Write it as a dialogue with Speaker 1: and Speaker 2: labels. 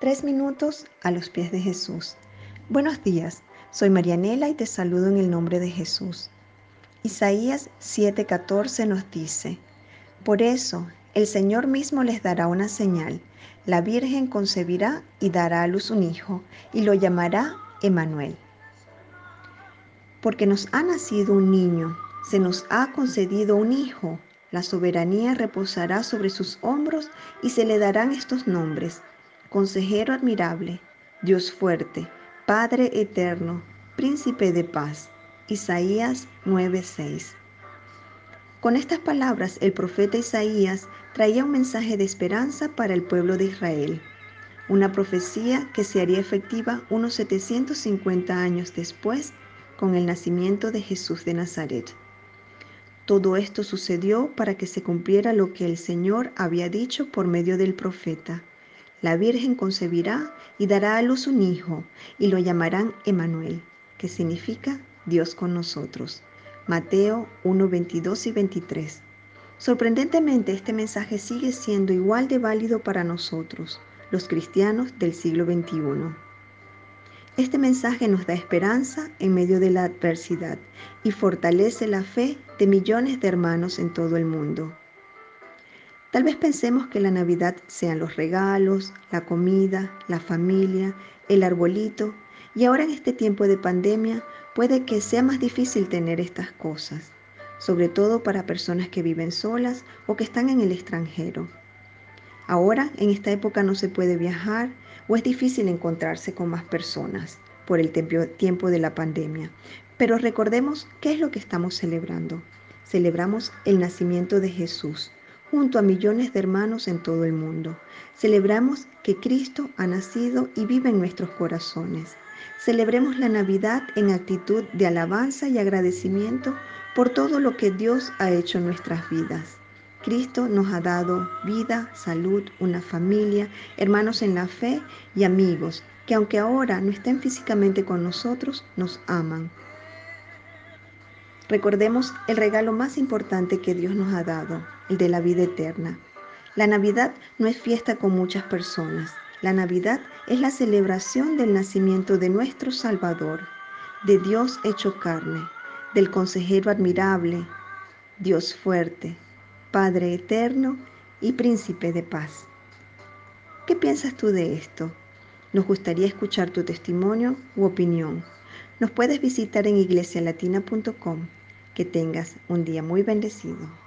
Speaker 1: Tres minutos a los pies de Jesús. Buenos días, soy Marianela y te saludo en el nombre de Jesús. Isaías 7:14 nos dice, Por eso el Señor mismo les dará una señal. La Virgen concebirá y dará a luz un hijo y lo llamará Emanuel. Porque nos ha nacido un niño, se nos ha concedido un hijo la soberanía reposará sobre sus hombros y se le darán estos nombres. Consejero admirable, Dios fuerte, Padre eterno, Príncipe de paz. Isaías 9:6. Con estas palabras el profeta Isaías traía un mensaje de esperanza para el pueblo de Israel, una profecía que se haría efectiva unos 750 años después con el nacimiento de Jesús de Nazaret. Todo esto sucedió para que se cumpliera lo que el Señor había dicho por medio del profeta. La Virgen concebirá y dará a luz un hijo, y lo llamarán Emanuel, que significa Dios con nosotros. Mateo 1, 22 y 23. Sorprendentemente, este mensaje sigue siendo igual de válido para nosotros, los cristianos del siglo XXI. Este mensaje nos da esperanza en medio de la adversidad y fortalece la fe de millones de hermanos en todo el mundo. Tal vez pensemos que la Navidad sean los regalos, la comida, la familia, el arbolito, y ahora en este tiempo de pandemia puede que sea más difícil tener estas cosas, sobre todo para personas que viven solas o que están en el extranjero. Ahora, en esta época no se puede viajar o es difícil encontrarse con más personas por el tiempo de la pandemia. Pero recordemos qué es lo que estamos celebrando. Celebramos el nacimiento de Jesús junto a millones de hermanos en todo el mundo. Celebramos que Cristo ha nacido y vive en nuestros corazones. Celebremos la Navidad en actitud de alabanza y agradecimiento por todo lo que Dios ha hecho en nuestras vidas. Cristo nos ha dado vida, salud, una familia, hermanos en la fe y amigos que aunque ahora no estén físicamente con nosotros, nos aman. Recordemos el regalo más importante que Dios nos ha dado, el de la vida eterna. La Navidad no es fiesta con muchas personas. La Navidad es la celebración del nacimiento de nuestro Salvador, de Dios hecho carne, del consejero admirable, Dios fuerte, Padre eterno y príncipe de paz. ¿Qué piensas tú de esto? Nos gustaría escuchar tu testimonio u opinión. Nos puedes visitar en iglesialatina.com. Que tengas un día muy bendecido.